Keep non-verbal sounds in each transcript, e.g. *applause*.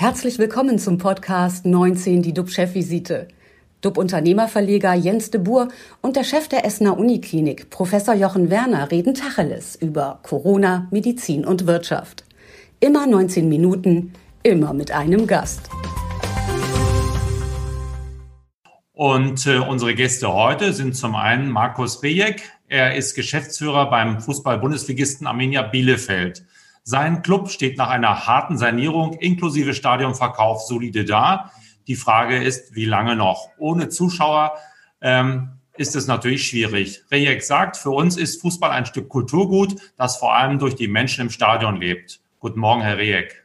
Herzlich willkommen zum Podcast 19, die DUB-Chefvisite. DUB-Unternehmerverleger Jens de Boer und der Chef der Essener Uniklinik, Professor Jochen Werner, reden Tacheles über Corona, Medizin und Wirtschaft. Immer 19 Minuten, immer mit einem Gast. Und äh, unsere Gäste heute sind zum einen Markus Rejek. Er ist Geschäftsführer beim Fußball-Bundesligisten Arminia Bielefeld. Sein Club steht nach einer harten Sanierung inklusive Stadionverkauf solide da. Die Frage ist, wie lange noch? Ohne Zuschauer ähm, ist es natürlich schwierig. Rejek sagt, für uns ist Fußball ein Stück Kulturgut, das vor allem durch die Menschen im Stadion lebt. Guten Morgen, Herr Rejek.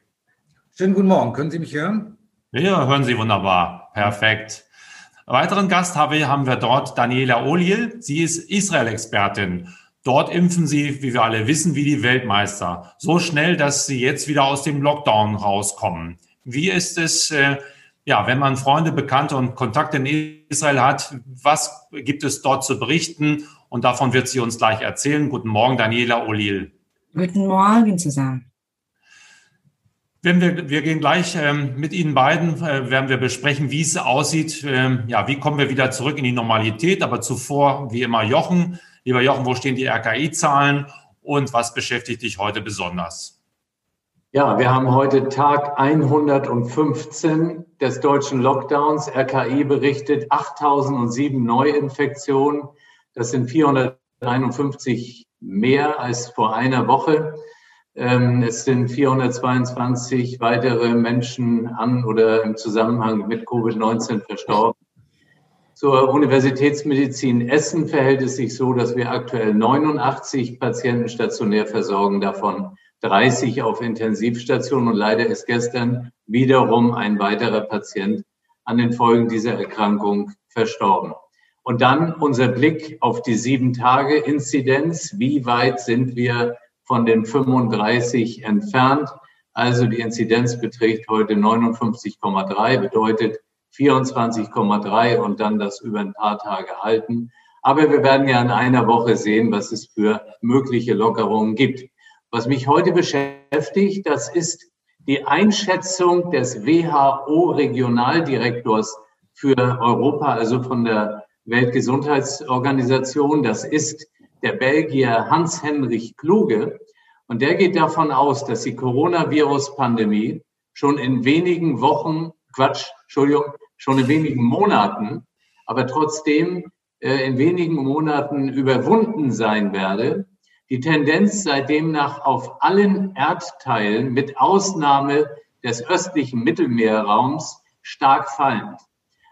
Schönen guten Morgen. Können Sie mich hören? Ja, hören Sie wunderbar. Perfekt. weiteren Gast haben wir dort Daniela Oliel. Sie ist Israel-Expertin. Dort impfen sie, wie wir alle wissen, wie die Weltmeister. So schnell, dass sie jetzt wieder aus dem Lockdown rauskommen. Wie ist es, äh, ja, wenn man Freunde, Bekannte und Kontakte in Israel hat, was gibt es dort zu berichten? Und davon wird sie uns gleich erzählen. Guten Morgen, Daniela Olil. Guten Morgen zusammen. Wenn wir, wir gehen gleich ähm, mit Ihnen beiden, äh, werden wir besprechen, wie es aussieht. Ähm, ja, wie kommen wir wieder zurück in die Normalität? Aber zuvor, wie immer, Jochen. Lieber Jochen, wo stehen die RKI-Zahlen und was beschäftigt dich heute besonders? Ja, wir haben heute Tag 115 des deutschen Lockdowns. RKI berichtet 8007 Neuinfektionen. Das sind 451 mehr als vor einer Woche. Ähm, es sind 422 weitere Menschen an oder im Zusammenhang mit Covid-19 verstorben. Zur Universitätsmedizin Essen verhält es sich so, dass wir aktuell 89 Patienten stationär versorgen, davon 30 auf Intensivstationen. Und leider ist gestern wiederum ein weiterer Patient an den Folgen dieser Erkrankung verstorben. Und dann unser Blick auf die sieben Tage Inzidenz. Wie weit sind wir von den 35 entfernt? Also die Inzidenz beträgt heute 59,3, bedeutet 24,3 und dann das über ein paar Tage halten. Aber wir werden ja in einer Woche sehen, was es für mögliche Lockerungen gibt. Was mich heute beschäftigt, das ist die Einschätzung des WHO-Regionaldirektors für Europa, also von der Weltgesundheitsorganisation. Das ist der Belgier Hans-Henrich Kluge. Und der geht davon aus, dass die Coronavirus-Pandemie schon in wenigen Wochen, Quatsch, Entschuldigung, schon in wenigen Monaten, aber trotzdem äh, in wenigen Monaten überwunden sein werde. Die Tendenz sei demnach auf allen Erdteilen mit Ausnahme des östlichen Mittelmeerraums stark fallend.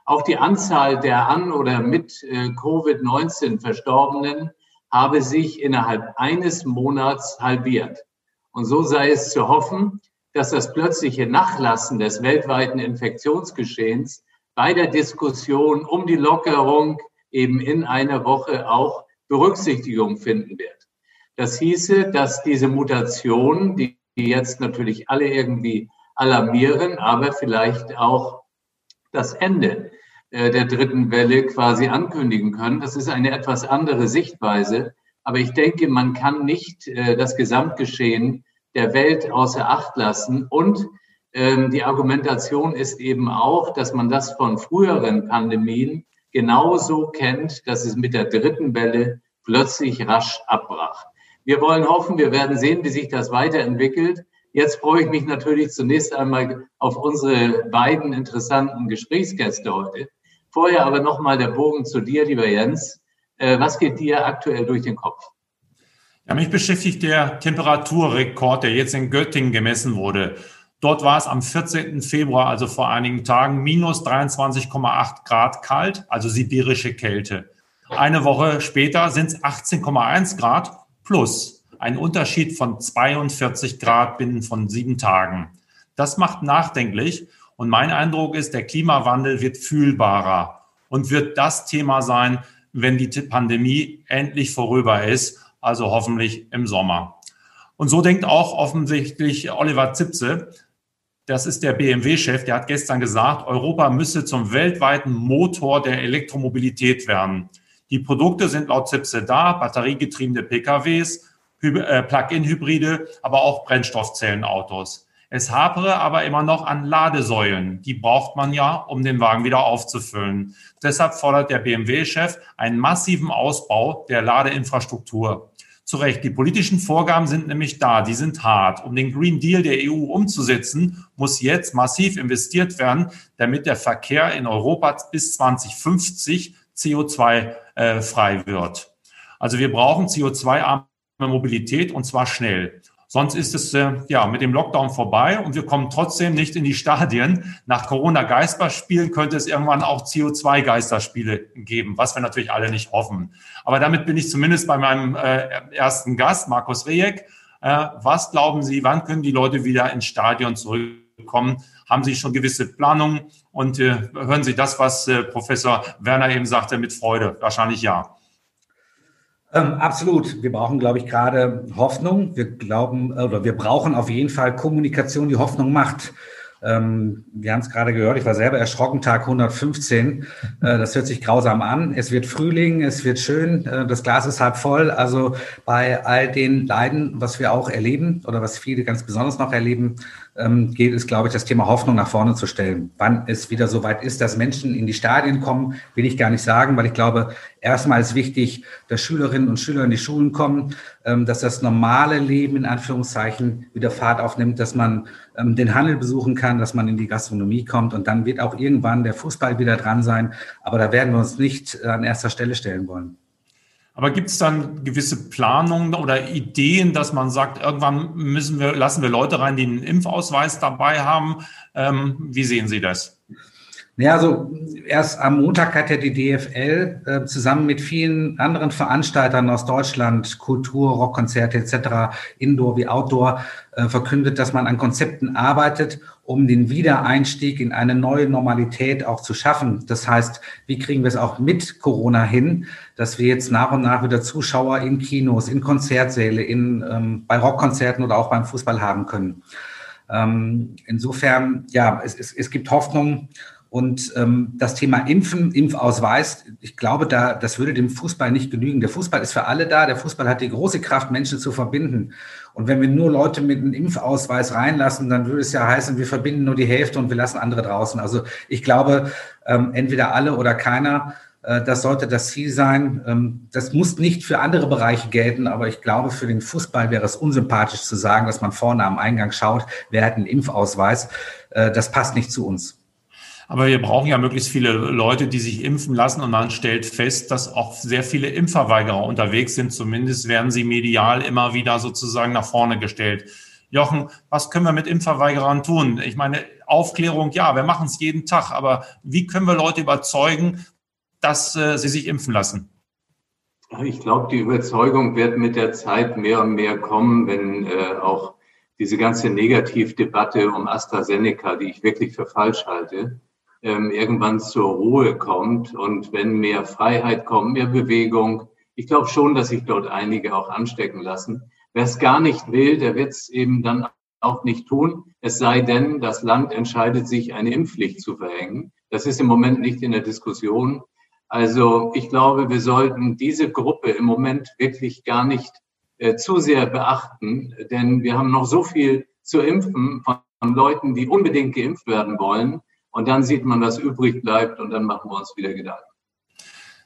Auch die Anzahl der an oder mit äh, Covid-19 Verstorbenen habe sich innerhalb eines Monats halbiert. Und so sei es zu hoffen, dass das plötzliche Nachlassen des weltweiten Infektionsgeschehens bei der Diskussion um die Lockerung eben in einer Woche auch Berücksichtigung finden wird. Das hieße, dass diese Mutationen, die, jetzt natürlich alle irgendwie alarmieren, aber vielleicht auch das Ende äh, der dritten Welle quasi ankündigen können. Das ist eine etwas andere Sichtweise. Aber ich denke, man kann nicht äh, das Gesamtgeschehen der Welt außer Acht lassen und die Argumentation ist eben auch, dass man das von früheren Pandemien genauso kennt, dass es mit der dritten Welle plötzlich rasch abbrach. Wir wollen hoffen, wir werden sehen, wie sich das weiterentwickelt. Jetzt freue ich mich natürlich zunächst einmal auf unsere beiden interessanten Gesprächsgäste heute. Vorher aber nochmal der Bogen zu dir, lieber Jens. Äh, was geht dir aktuell durch den Kopf? Ja, mich beschäftigt der Temperaturrekord, der jetzt in Göttingen gemessen wurde. Dort war es am 14. Februar, also vor einigen Tagen, minus 23,8 Grad kalt, also sibirische Kälte. Eine Woche später sind es 18,1 Grad plus. Ein Unterschied von 42 Grad binnen von sieben Tagen. Das macht nachdenklich und mein Eindruck ist, der Klimawandel wird fühlbarer und wird das Thema sein, wenn die Pandemie endlich vorüber ist, also hoffentlich im Sommer. Und so denkt auch offensichtlich Oliver Zipse, das ist der BMW-Chef, der hat gestern gesagt, Europa müsse zum weltweiten Motor der Elektromobilität werden. Die Produkte sind laut Zipse da, batteriegetriebene PKWs, äh, Plug-in-Hybride, aber auch Brennstoffzellenautos. Es hapere aber immer noch an Ladesäulen. Die braucht man ja, um den Wagen wieder aufzufüllen. Deshalb fordert der BMW-Chef einen massiven Ausbau der Ladeinfrastruktur. Zu Recht, die politischen Vorgaben sind nämlich da, die sind hart. Um den Green Deal der EU umzusetzen, muss jetzt massiv investiert werden, damit der Verkehr in Europa bis 2050 CO2-frei äh, wird. Also wir brauchen CO2-arme Mobilität und zwar schnell. Sonst ist es äh, ja mit dem Lockdown vorbei und wir kommen trotzdem nicht in die Stadien. Nach Corona-Geisterspielen könnte es irgendwann auch CO2-Geisterspiele geben, was wir natürlich alle nicht hoffen. Aber damit bin ich zumindest bei meinem äh, ersten Gast, Markus Rejek. Äh, was glauben Sie, wann können die Leute wieder ins Stadion zurückkommen? Haben Sie schon gewisse Planungen? Und äh, hören Sie das, was äh, Professor Werner eben sagte, mit Freude? Wahrscheinlich ja. Ähm, absolut. Wir brauchen, glaube ich, gerade Hoffnung. Wir glauben oder wir brauchen auf jeden Fall Kommunikation, die Hoffnung macht. Ähm, wir haben es gerade gehört, ich war selber erschrocken, Tag 115. Äh, das hört sich grausam an. Es wird Frühling, es wird schön, äh, das Glas ist halb voll. Also bei all den Leiden, was wir auch erleben oder was viele ganz besonders noch erleben, ähm, geht es, glaube ich, das Thema Hoffnung nach vorne zu stellen. Wann es wieder so weit ist, dass Menschen in die Stadien kommen, will ich gar nicht sagen, weil ich glaube, erstmal ist wichtig, dass Schülerinnen und Schüler in die Schulen kommen, ähm, dass das normale Leben in Anführungszeichen wieder Fahrt aufnimmt, dass man ähm, den Handel besuchen kann, dass man in die Gastronomie kommt und dann wird auch irgendwann der Fußball wieder dran sein. Aber da werden wir uns nicht an erster Stelle stellen wollen. Aber gibt es dann gewisse Planungen oder Ideen, dass man sagt, irgendwann müssen wir, lassen wir Leute rein, die einen Impfausweis dabei haben? Ähm, wie sehen Sie das? Ja, also erst am Montag hat ja die DFL äh, zusammen mit vielen anderen Veranstaltern aus Deutschland, Kultur, Rockkonzerte etc., Indoor wie Outdoor, äh, verkündet, dass man an Konzepten arbeitet, um den Wiedereinstieg in eine neue Normalität auch zu schaffen. Das heißt, wie kriegen wir es auch mit Corona hin, dass wir jetzt nach und nach wieder Zuschauer in Kinos, in Konzertsäle, in, ähm, bei Rockkonzerten oder auch beim Fußball haben können. Ähm, insofern, ja, es, es, es gibt Hoffnung und ähm, das Thema Impfen, Impfausweis, ich glaube, da, das würde dem Fußball nicht genügen. Der Fußball ist für alle da. Der Fußball hat die große Kraft, Menschen zu verbinden. Und wenn wir nur Leute mit einem Impfausweis reinlassen, dann würde es ja heißen, wir verbinden nur die Hälfte und wir lassen andere draußen. Also ich glaube, ähm, entweder alle oder keiner. Äh, das sollte das Ziel sein. Ähm, das muss nicht für andere Bereiche gelten, aber ich glaube, für den Fußball wäre es unsympathisch zu sagen, dass man vorne am Eingang schaut, wer hat einen Impfausweis. Äh, das passt nicht zu uns. Aber wir brauchen ja möglichst viele Leute, die sich impfen lassen. Und man stellt fest, dass auch sehr viele Impfverweigerer unterwegs sind. Zumindest werden sie medial immer wieder sozusagen nach vorne gestellt. Jochen, was können wir mit Impfverweigerern tun? Ich meine, Aufklärung, ja, wir machen es jeden Tag. Aber wie können wir Leute überzeugen, dass äh, sie sich impfen lassen? Ich glaube, die Überzeugung wird mit der Zeit mehr und mehr kommen, wenn äh, auch diese ganze Negativdebatte um AstraZeneca, die ich wirklich für falsch halte, ähm, irgendwann zur Ruhe kommt und wenn mehr Freiheit kommt, mehr Bewegung. Ich glaube schon, dass sich dort einige auch anstecken lassen. Wer es gar nicht will, der wird es eben dann auch nicht tun. Es sei denn, das Land entscheidet sich, eine Impfpflicht zu verhängen. Das ist im Moment nicht in der Diskussion. Also ich glaube, wir sollten diese Gruppe im Moment wirklich gar nicht äh, zu sehr beachten, denn wir haben noch so viel zu impfen von Leuten, die unbedingt geimpft werden wollen. Und dann sieht man, was übrig bleibt und dann machen wir uns wieder Gedanken.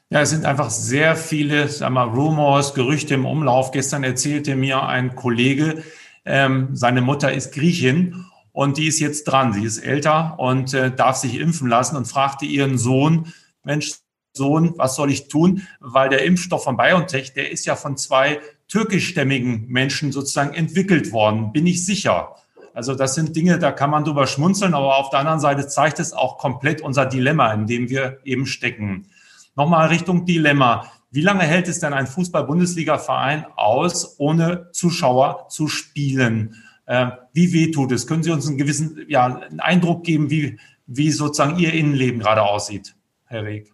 Ja, es sind einfach sehr viele, sag mal, Rumors, Gerüchte im Umlauf. Gestern erzählte mir ein Kollege, ähm, seine Mutter ist Griechin und die ist jetzt dran. Sie ist älter und äh, darf sich impfen lassen und fragte ihren Sohn, Mensch, Sohn, was soll ich tun? Weil der Impfstoff von BioNTech, der ist ja von zwei türkischstämmigen Menschen sozusagen entwickelt worden. Bin ich sicher. Also das sind Dinge, da kann man drüber schmunzeln, aber auf der anderen Seite zeigt es auch komplett unser Dilemma, in dem wir eben stecken. Nochmal Richtung Dilemma. Wie lange hält es denn ein Fußball-Bundesliga-Verein aus, ohne Zuschauer zu spielen? Äh, wie weh tut es? Können Sie uns einen gewissen ja, einen Eindruck geben, wie, wie sozusagen Ihr Innenleben gerade aussieht, Herr Reg?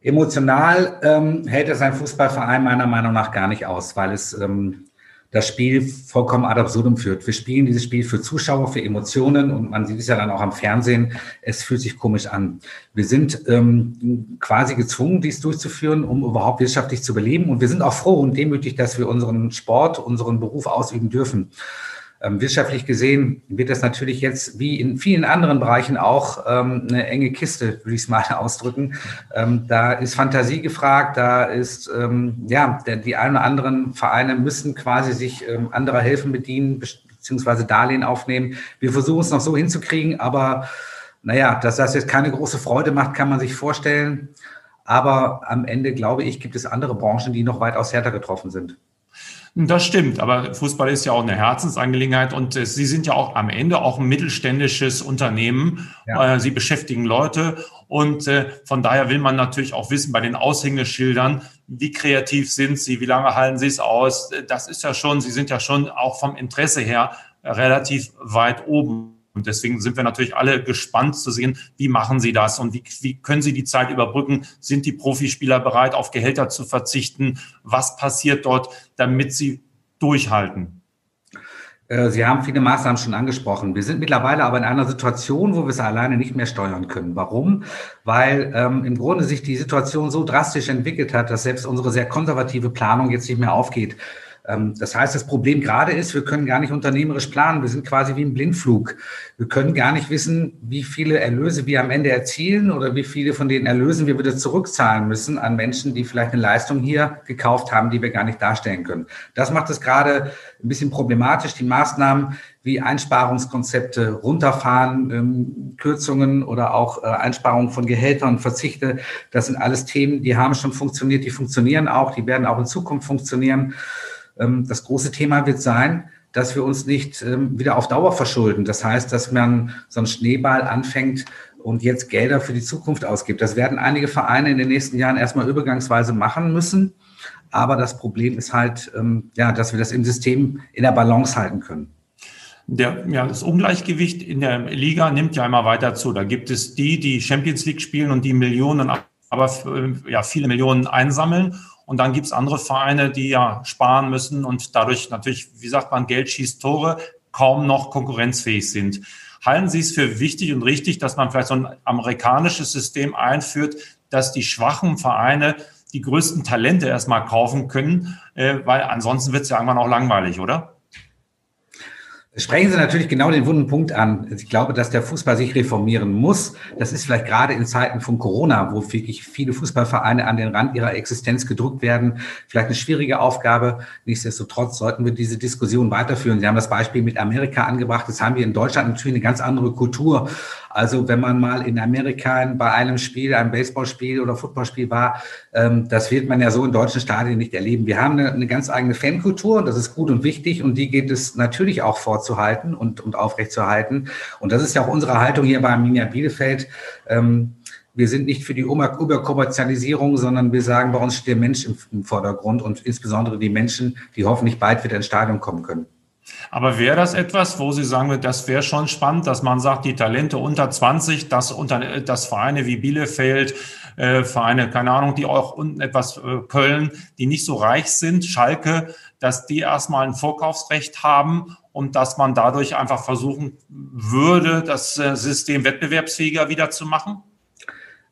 Emotional ähm, hält es ein Fußballverein meiner Meinung nach gar nicht aus, weil es ähm, das Spiel vollkommen ad absurdum führt. Wir spielen dieses Spiel für Zuschauer, für Emotionen und man sieht es ja dann auch am Fernsehen. Es fühlt sich komisch an. Wir sind ähm, quasi gezwungen, dies durchzuführen, um überhaupt wirtschaftlich zu beleben. Und wir sind auch froh und demütig, dass wir unseren Sport, unseren Beruf ausüben dürfen. Ähm, wirtschaftlich gesehen wird das natürlich jetzt wie in vielen anderen Bereichen auch ähm, eine enge Kiste, würde ich es mal *laughs* ausdrücken. Ähm, da ist Fantasie gefragt, da ist, ähm, ja, die einen oder anderen Vereine müssen quasi sich ähm, anderer helfen bedienen, beziehungsweise Darlehen aufnehmen. Wir versuchen es noch so hinzukriegen, aber naja, dass das jetzt keine große Freude macht, kann man sich vorstellen. Aber am Ende, glaube ich, gibt es andere Branchen, die noch weitaus härter getroffen sind. Das stimmt, aber Fußball ist ja auch eine Herzensangelegenheit und äh, Sie sind ja auch am Ende auch ein mittelständisches Unternehmen. Ja. Äh, Sie beschäftigen Leute und äh, von daher will man natürlich auch wissen bei den Aushängeschildern, wie kreativ sind Sie, wie lange halten Sie es aus. Das ist ja schon, Sie sind ja schon auch vom Interesse her relativ weit oben. Und deswegen sind wir natürlich alle gespannt zu sehen, wie machen Sie das und wie, wie können Sie die Zeit überbrücken? Sind die Profispieler bereit, auf Gehälter zu verzichten? Was passiert dort, damit sie durchhalten? Äh, sie haben viele Maßnahmen schon angesprochen. Wir sind mittlerweile aber in einer Situation, wo wir es alleine nicht mehr steuern können. Warum? Weil ähm, im Grunde sich die Situation so drastisch entwickelt hat, dass selbst unsere sehr konservative Planung jetzt nicht mehr aufgeht. Ähm, das heißt, das Problem gerade ist, wir können gar nicht unternehmerisch planen. Wir sind quasi wie im Blindflug. Wir können gar nicht wissen, wie viele Erlöse wir am Ende erzielen oder wie viele von den Erlösen wir wieder zurückzahlen müssen an Menschen, die vielleicht eine Leistung hier gekauft haben, die wir gar nicht darstellen können. Das macht es gerade ein bisschen problematisch. Die Maßnahmen wie Einsparungskonzepte, runterfahren, ähm, Kürzungen oder auch äh, Einsparungen von Gehältern, Verzichte, das sind alles Themen, die haben schon funktioniert, die funktionieren auch, die werden auch in Zukunft funktionieren. Ähm, das große Thema wird sein, dass wir uns nicht ähm, wieder auf Dauer verschulden. Das heißt, dass man so einen Schneeball anfängt und jetzt Gelder für die Zukunft ausgibt. Das werden einige Vereine in den nächsten Jahren erstmal übergangsweise machen müssen. Aber das Problem ist halt, ähm, ja, dass wir das im System in der Balance halten können. Der, ja, das Ungleichgewicht in der Liga nimmt ja immer weiter zu. Da gibt es die, die Champions League spielen und die Millionen, aber ja, viele Millionen einsammeln. Und dann gibt's andere Vereine, die ja sparen müssen und dadurch natürlich, wie sagt man, Geld schießt Tore, kaum noch konkurrenzfähig sind. Halten Sie es für wichtig und richtig, dass man vielleicht so ein amerikanisches System einführt, dass die schwachen Vereine die größten Talente erstmal kaufen können, äh, weil ansonsten wird es ja irgendwann auch langweilig, oder? Sprechen Sie natürlich genau den wunden Punkt an. Ich glaube, dass der Fußball sich reformieren muss. Das ist vielleicht gerade in Zeiten von Corona, wo wirklich viele Fußballvereine an den Rand ihrer Existenz gedrückt werden, vielleicht eine schwierige Aufgabe. Nichtsdestotrotz sollten wir diese Diskussion weiterführen. Sie haben das Beispiel mit Amerika angebracht. Das haben wir in Deutschland natürlich eine ganz andere Kultur. Also wenn man mal in Amerika bei einem Spiel, einem Baseballspiel oder Footballspiel war, ähm, das wird man ja so in deutschen Stadien nicht erleben. Wir haben eine, eine ganz eigene Fankultur und das ist gut und wichtig und die geht es natürlich auch vorzuhalten und, und aufrechtzuerhalten. Und das ist ja auch unsere Haltung hier bei Arminia Bielefeld. Ähm, wir sind nicht für die Überkommerzialisierung, sondern wir sagen, bei uns steht der Mensch im, im Vordergrund und insbesondere die Menschen, die hoffentlich bald wieder ins Stadion kommen können. Aber wäre das etwas, wo Sie sagen, das wäre schon spannend, dass man sagt, die Talente unter 20, dass, unter, dass Vereine wie Bielefeld, äh, Vereine, keine Ahnung, die auch unten etwas äh, Köln, die nicht so reich sind, Schalke, dass die erstmal ein Vorkaufsrecht haben und dass man dadurch einfach versuchen würde, das äh, System wettbewerbsfähiger wieder zu machen?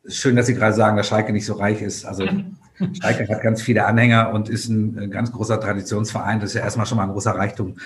Schön, dass Sie gerade sagen, dass Schalke nicht so reich ist. Also Schalke hat ganz viele Anhänger und ist ein äh, ganz großer Traditionsverein. Das ist ja erstmal schon mal ein großer Reichtum.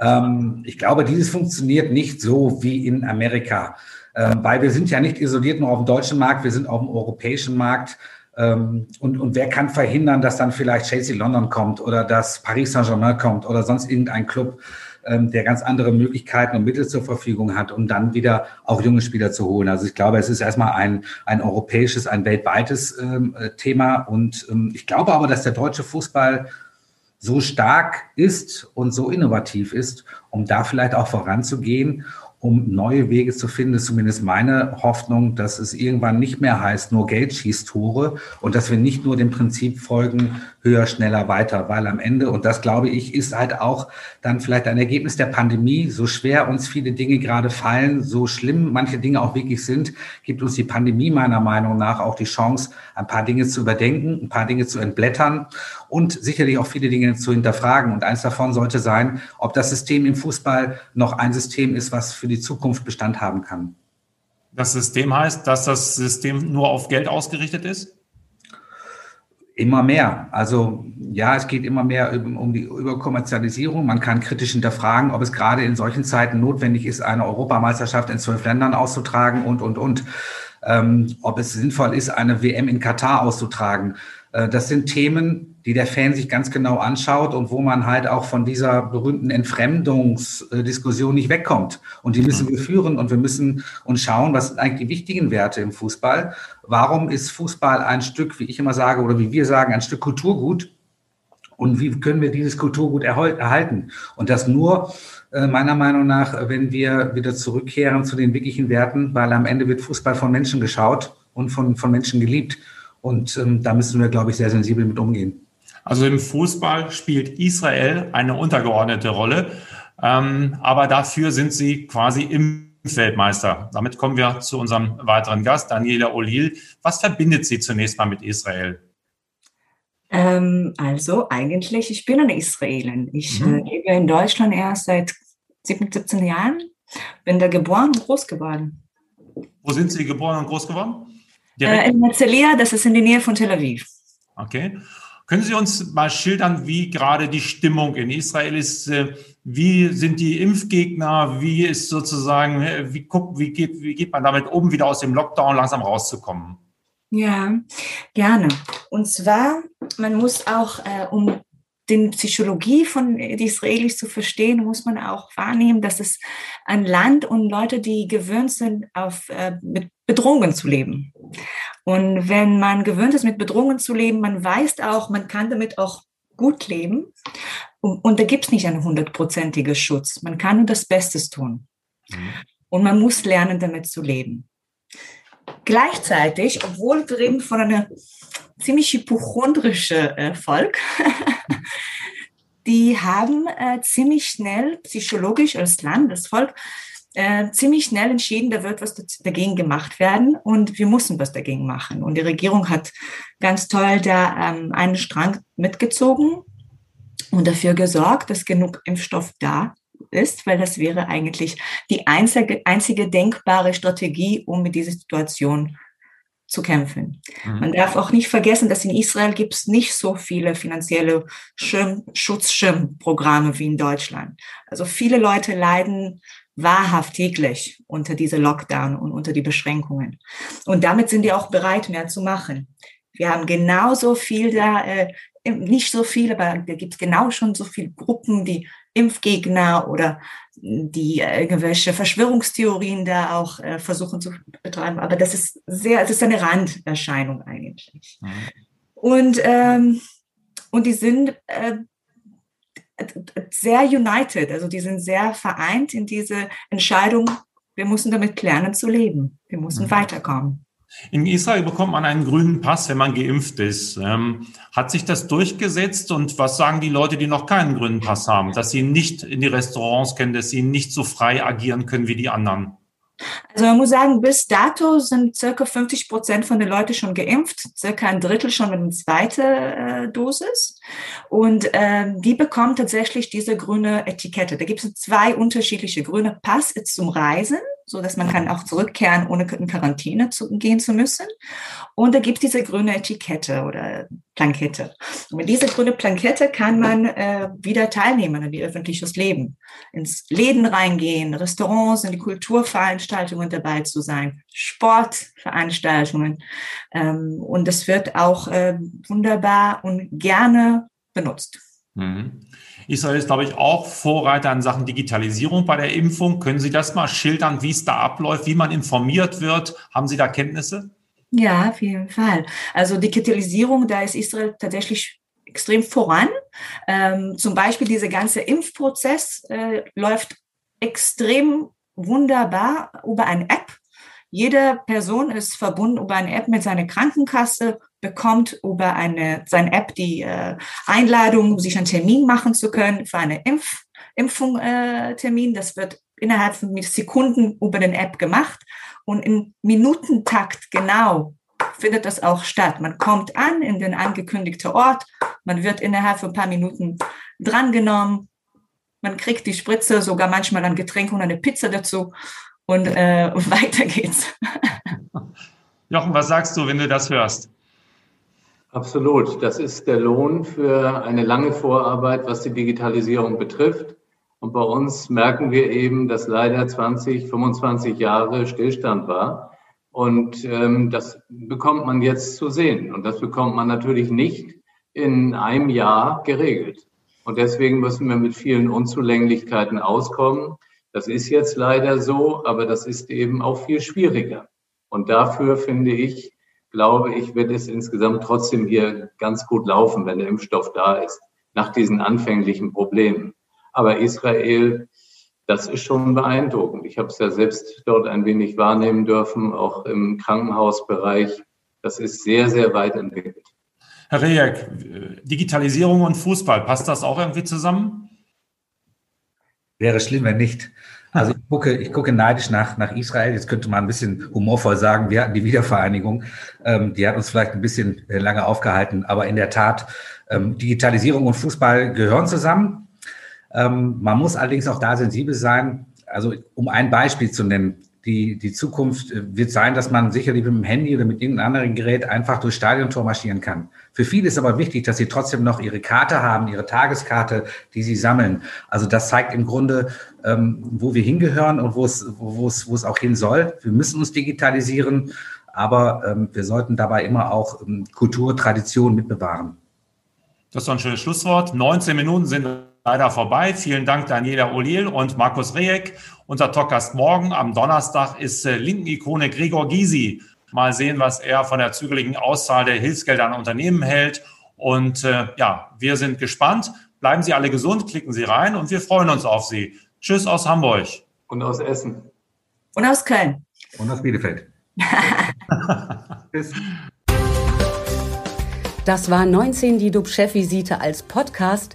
Ähm, ich glaube, dieses funktioniert nicht so wie in Amerika, ähm, weil wir sind ja nicht isoliert nur auf dem deutschen Markt, wir sind auf dem europäischen Markt. Ähm, und, und wer kann verhindern, dass dann vielleicht Chelsea London kommt oder dass Paris Saint-Germain kommt oder sonst irgendein Club? Ähm, der ganz andere Möglichkeiten und Mittel zur Verfügung hat, um dann wieder auch junge Spieler zu holen. Also ich glaube, es ist erstmal ein, ein europäisches, ein weltweites ähm, äh, Thema. Und ähm, ich glaube aber, dass der deutsche Fußball so stark ist und so innovativ ist, um da vielleicht auch voranzugehen um neue Wege zu finden, ist zumindest meine Hoffnung, dass es irgendwann nicht mehr heißt, nur Geld schießt Tore und dass wir nicht nur dem Prinzip folgen, höher, schneller, weiter, weil am Ende, und das glaube ich, ist halt auch dann vielleicht ein Ergebnis der Pandemie, so schwer uns viele Dinge gerade fallen, so schlimm manche Dinge auch wirklich sind, gibt uns die Pandemie meiner Meinung nach auch die Chance, ein paar Dinge zu überdenken, ein paar Dinge zu entblättern und sicherlich auch viele Dinge zu hinterfragen. Und eins davon sollte sein, ob das System im Fußball noch ein System ist, was für die Zukunft Bestand haben kann. Das System heißt, dass das System nur auf Geld ausgerichtet ist? Immer mehr. Also ja, es geht immer mehr um die Überkommerzialisierung. Man kann kritisch hinterfragen, ob es gerade in solchen Zeiten notwendig ist, eine Europameisterschaft in zwölf Ländern auszutragen und, und, und. Ähm, ob es sinnvoll ist, eine WM in Katar auszutragen. Äh, das sind Themen, die der Fan sich ganz genau anschaut und wo man halt auch von dieser berühmten Entfremdungsdiskussion nicht wegkommt. Und die müssen wir führen und wir müssen uns schauen, was sind eigentlich die wichtigen Werte im Fußball. Warum ist Fußball ein Stück, wie ich immer sage, oder wie wir sagen, ein Stück Kulturgut? Und wie können wir dieses Kulturgut erhalten? Und das nur äh, meiner Meinung nach, wenn wir wieder zurückkehren zu den wirklichen Werten, weil am Ende wird Fußball von Menschen geschaut und von, von Menschen geliebt. Und ähm, da müssen wir, glaube ich, sehr sensibel mit umgehen. Also im Fußball spielt Israel eine untergeordnete Rolle, ähm, aber dafür sind sie quasi im Weltmeister. Damit kommen wir zu unserem weiteren Gast, Daniela Olil. Was verbindet Sie zunächst mal mit Israel? Ähm, also eigentlich, ich bin eine Israelin. Ich mhm. äh, lebe in Deutschland erst seit 17 Jahren, bin da geboren und groß geworden. Wo sind Sie geboren und groß geworden? Äh, in Herzliya, das ist in der Nähe von Tel Aviv. Okay. Können Sie uns mal schildern, wie gerade die Stimmung in Israel ist? Äh, wie sind die Impfgegner? Wie ist sozusagen, äh, wie, guckt, wie, geht, wie geht man damit um, wieder aus dem Lockdown langsam rauszukommen? Ja, gerne. Und zwar, man muss auch, äh, um den Psychologie von Israelis zu verstehen, muss man auch wahrnehmen, dass es ein Land und Leute, die gewöhnt sind, auf, äh, mit Bedrohungen zu leben. Und wenn man gewöhnt ist, mit Bedrohungen zu leben, man weiß auch, man kann damit auch gut leben. Und, und da gibt es nicht einen hundertprozentigen Schutz. Man kann nur das Bestes tun. Mhm. Und man muss lernen, damit zu leben. Gleichzeitig, obwohl wir reden von einer ziemlich hypochondrischen äh, Volk, *laughs* die haben äh, ziemlich schnell psychologisch als Land, als Volk, äh, ziemlich schnell entschieden, da wird was dagegen gemacht werden und wir müssen was dagegen machen. Und die Regierung hat ganz toll da ähm, einen Strang mitgezogen und dafür gesorgt, dass genug Impfstoff da ist, weil das wäre eigentlich die einzige, einzige denkbare Strategie, um mit dieser Situation zu kämpfen. Mhm. Man darf auch nicht vergessen, dass in Israel gibt es nicht so viele finanzielle Schirm, Schutzschirmprogramme wie in Deutschland. Also viele Leute leiden wahrhaft täglich unter diese Lockdown und unter die Beschränkungen. Und damit sind die auch bereit, mehr zu machen. Wir haben genauso viel da, äh, nicht so viel, aber da gibt es genau schon so viele Gruppen, die Impfgegner oder die äh, irgendwelche Verschwörungstheorien da auch äh, versuchen zu betreiben. Aber das ist sehr, es ist eine Randerscheinung eigentlich. Mhm. Und, ähm, und die sind äh, sehr united, also die sind sehr vereint in diese Entscheidung, wir müssen damit lernen zu leben. Wir müssen mhm. weiterkommen. In Israel bekommt man einen grünen Pass, wenn man geimpft ist. Ähm, hat sich das durchgesetzt und was sagen die Leute, die noch keinen grünen Pass haben? Dass sie nicht in die Restaurants können, dass sie nicht so frei agieren können wie die anderen? Also man muss sagen, bis dato sind circa 50 Prozent von den Leuten schon geimpft, circa ein Drittel schon mit einer zweiten äh, Dosis. Und ähm, die bekommen tatsächlich diese grüne Etikette. Da gibt es zwei unterschiedliche grüne Pass zum Reisen so dass man kann auch zurückkehren, ohne in Quarantäne zu, gehen zu müssen. Und da gibt es diese grüne Etikette oder Plankette. Und mit dieser grünen Plankette kann man äh, wieder teilnehmen an die öffentliches Leben, ins Läden reingehen, Restaurants, in die Kulturveranstaltungen dabei zu sein, Sportveranstaltungen. Ähm, und das wird auch äh, wunderbar und gerne benutzt. Mhm. Israel ist, glaube ich, auch Vorreiter in Sachen Digitalisierung bei der Impfung. Können Sie das mal schildern, wie es da abläuft, wie man informiert wird? Haben Sie da Kenntnisse? Ja, auf jeden Fall. Also Digitalisierung, da ist Israel tatsächlich extrem voran. Ähm, zum Beispiel dieser ganze Impfprozess äh, läuft extrem wunderbar über eine App. Jede Person ist verbunden über eine App mit seiner Krankenkasse bekommt über eine, seine App die äh, Einladung, um sich einen Termin machen zu können für eine Impf, Impfung äh. Das wird innerhalb von Sekunden über den App gemacht und im Minutentakt genau findet das auch statt. Man kommt an in den angekündigten Ort, man wird innerhalb von ein paar Minuten drangenommen, man kriegt die Spritze, sogar manchmal ein Getränk und eine Pizza dazu und äh, *laughs* weiter geht's. Jochen, was sagst du, wenn du das hörst? Absolut. Das ist der Lohn für eine lange Vorarbeit, was die Digitalisierung betrifft. Und bei uns merken wir eben, dass leider 20, 25 Jahre Stillstand war. Und ähm, das bekommt man jetzt zu sehen. Und das bekommt man natürlich nicht in einem Jahr geregelt. Und deswegen müssen wir mit vielen Unzulänglichkeiten auskommen. Das ist jetzt leider so, aber das ist eben auch viel schwieriger. Und dafür finde ich, glaube ich, wird es insgesamt trotzdem hier ganz gut laufen, wenn der Impfstoff da ist, nach diesen anfänglichen Problemen. Aber Israel, das ist schon beeindruckend. Ich habe es ja selbst dort ein wenig wahrnehmen dürfen, auch im Krankenhausbereich. Das ist sehr, sehr weit entwickelt. Herr Rejek, Digitalisierung und Fußball, passt das auch irgendwie zusammen? Wäre schlimm, wenn nicht. Also ich gucke, ich gucke neidisch nach, nach Israel. Jetzt könnte man ein bisschen humorvoll sagen, wir hatten die Wiedervereinigung. Ähm, die hat uns vielleicht ein bisschen äh, lange aufgehalten. Aber in der Tat, ähm, Digitalisierung und Fußball gehören zusammen. Ähm, man muss allerdings auch da sensibel sein. Also um ein Beispiel zu nennen, die, die Zukunft äh, wird sein, dass man sicherlich mit dem Handy oder mit irgendeinem anderen Gerät einfach durch Stadiontor marschieren kann. Für viele ist aber wichtig, dass sie trotzdem noch ihre Karte haben, ihre Tageskarte, die sie sammeln. Also das zeigt im Grunde, ähm, wo wir hingehören und wo es, wo es, wo es auch hin soll. Wir müssen uns digitalisieren, aber ähm, wir sollten dabei immer auch ähm, Kultur, Tradition mitbewahren. Das doch ein schönes Schlusswort. 19 Minuten sind leider vorbei. Vielen Dank, Daniela Olil und Markus Rejek. Unser Talkgast morgen am Donnerstag ist äh, Linken-Ikone Gregor Gysi. Mal sehen, was er von der zügelligen Auszahl der Hilfsgelder an Unternehmen hält. Und äh, ja, wir sind gespannt. Bleiben Sie alle gesund, klicken Sie rein und wir freuen uns auf Sie. Tschüss aus Hamburg. Und aus Essen. Und aus Köln. Und aus Bielefeld. *laughs* Tschüss. Das war 19 die DUB-Chefvisite als Podcast.